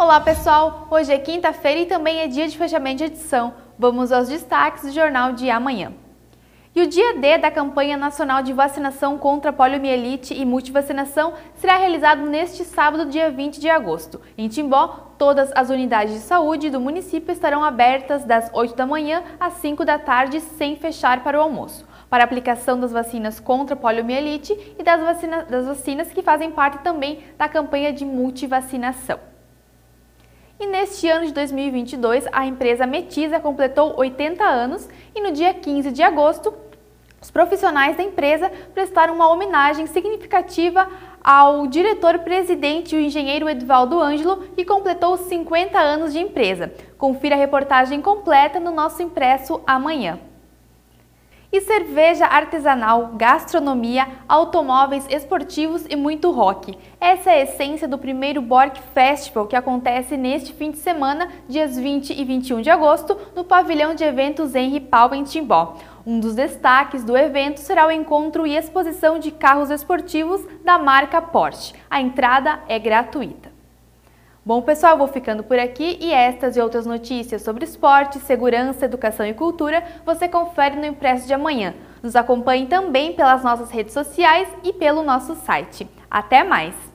Olá pessoal, hoje é quinta-feira e também é dia de fechamento de edição. Vamos aos destaques do jornal de amanhã. E o dia D da campanha nacional de vacinação contra poliomielite e multivacinação será realizado neste sábado, dia 20 de agosto. Em Timbó, todas as unidades de saúde do município estarão abertas das 8 da manhã às 5 da tarde, sem fechar para o almoço, para a aplicação das vacinas contra poliomielite e das, vacina, das vacinas que fazem parte também da campanha de multivacinação. E neste ano de 2022, a empresa Metiza completou 80 anos e no dia 15 de agosto, os profissionais da empresa prestaram uma homenagem significativa ao diretor-presidente, o engenheiro Edvaldo Ângelo, que completou 50 anos de empresa. Confira a reportagem completa no nosso impresso amanhã e cerveja artesanal, gastronomia, automóveis esportivos e muito rock. Essa é a essência do primeiro Bork Festival que acontece neste fim de semana, dias 20 e 21 de agosto, no pavilhão de eventos Henry Pau em Timbó. Um dos destaques do evento será o encontro e exposição de carros esportivos da marca Porsche. A entrada é gratuita. Bom, pessoal, vou ficando por aqui e estas e outras notícias sobre esporte, segurança, educação e cultura você confere no Impresso de amanhã. Nos acompanhe também pelas nossas redes sociais e pelo nosso site. Até mais!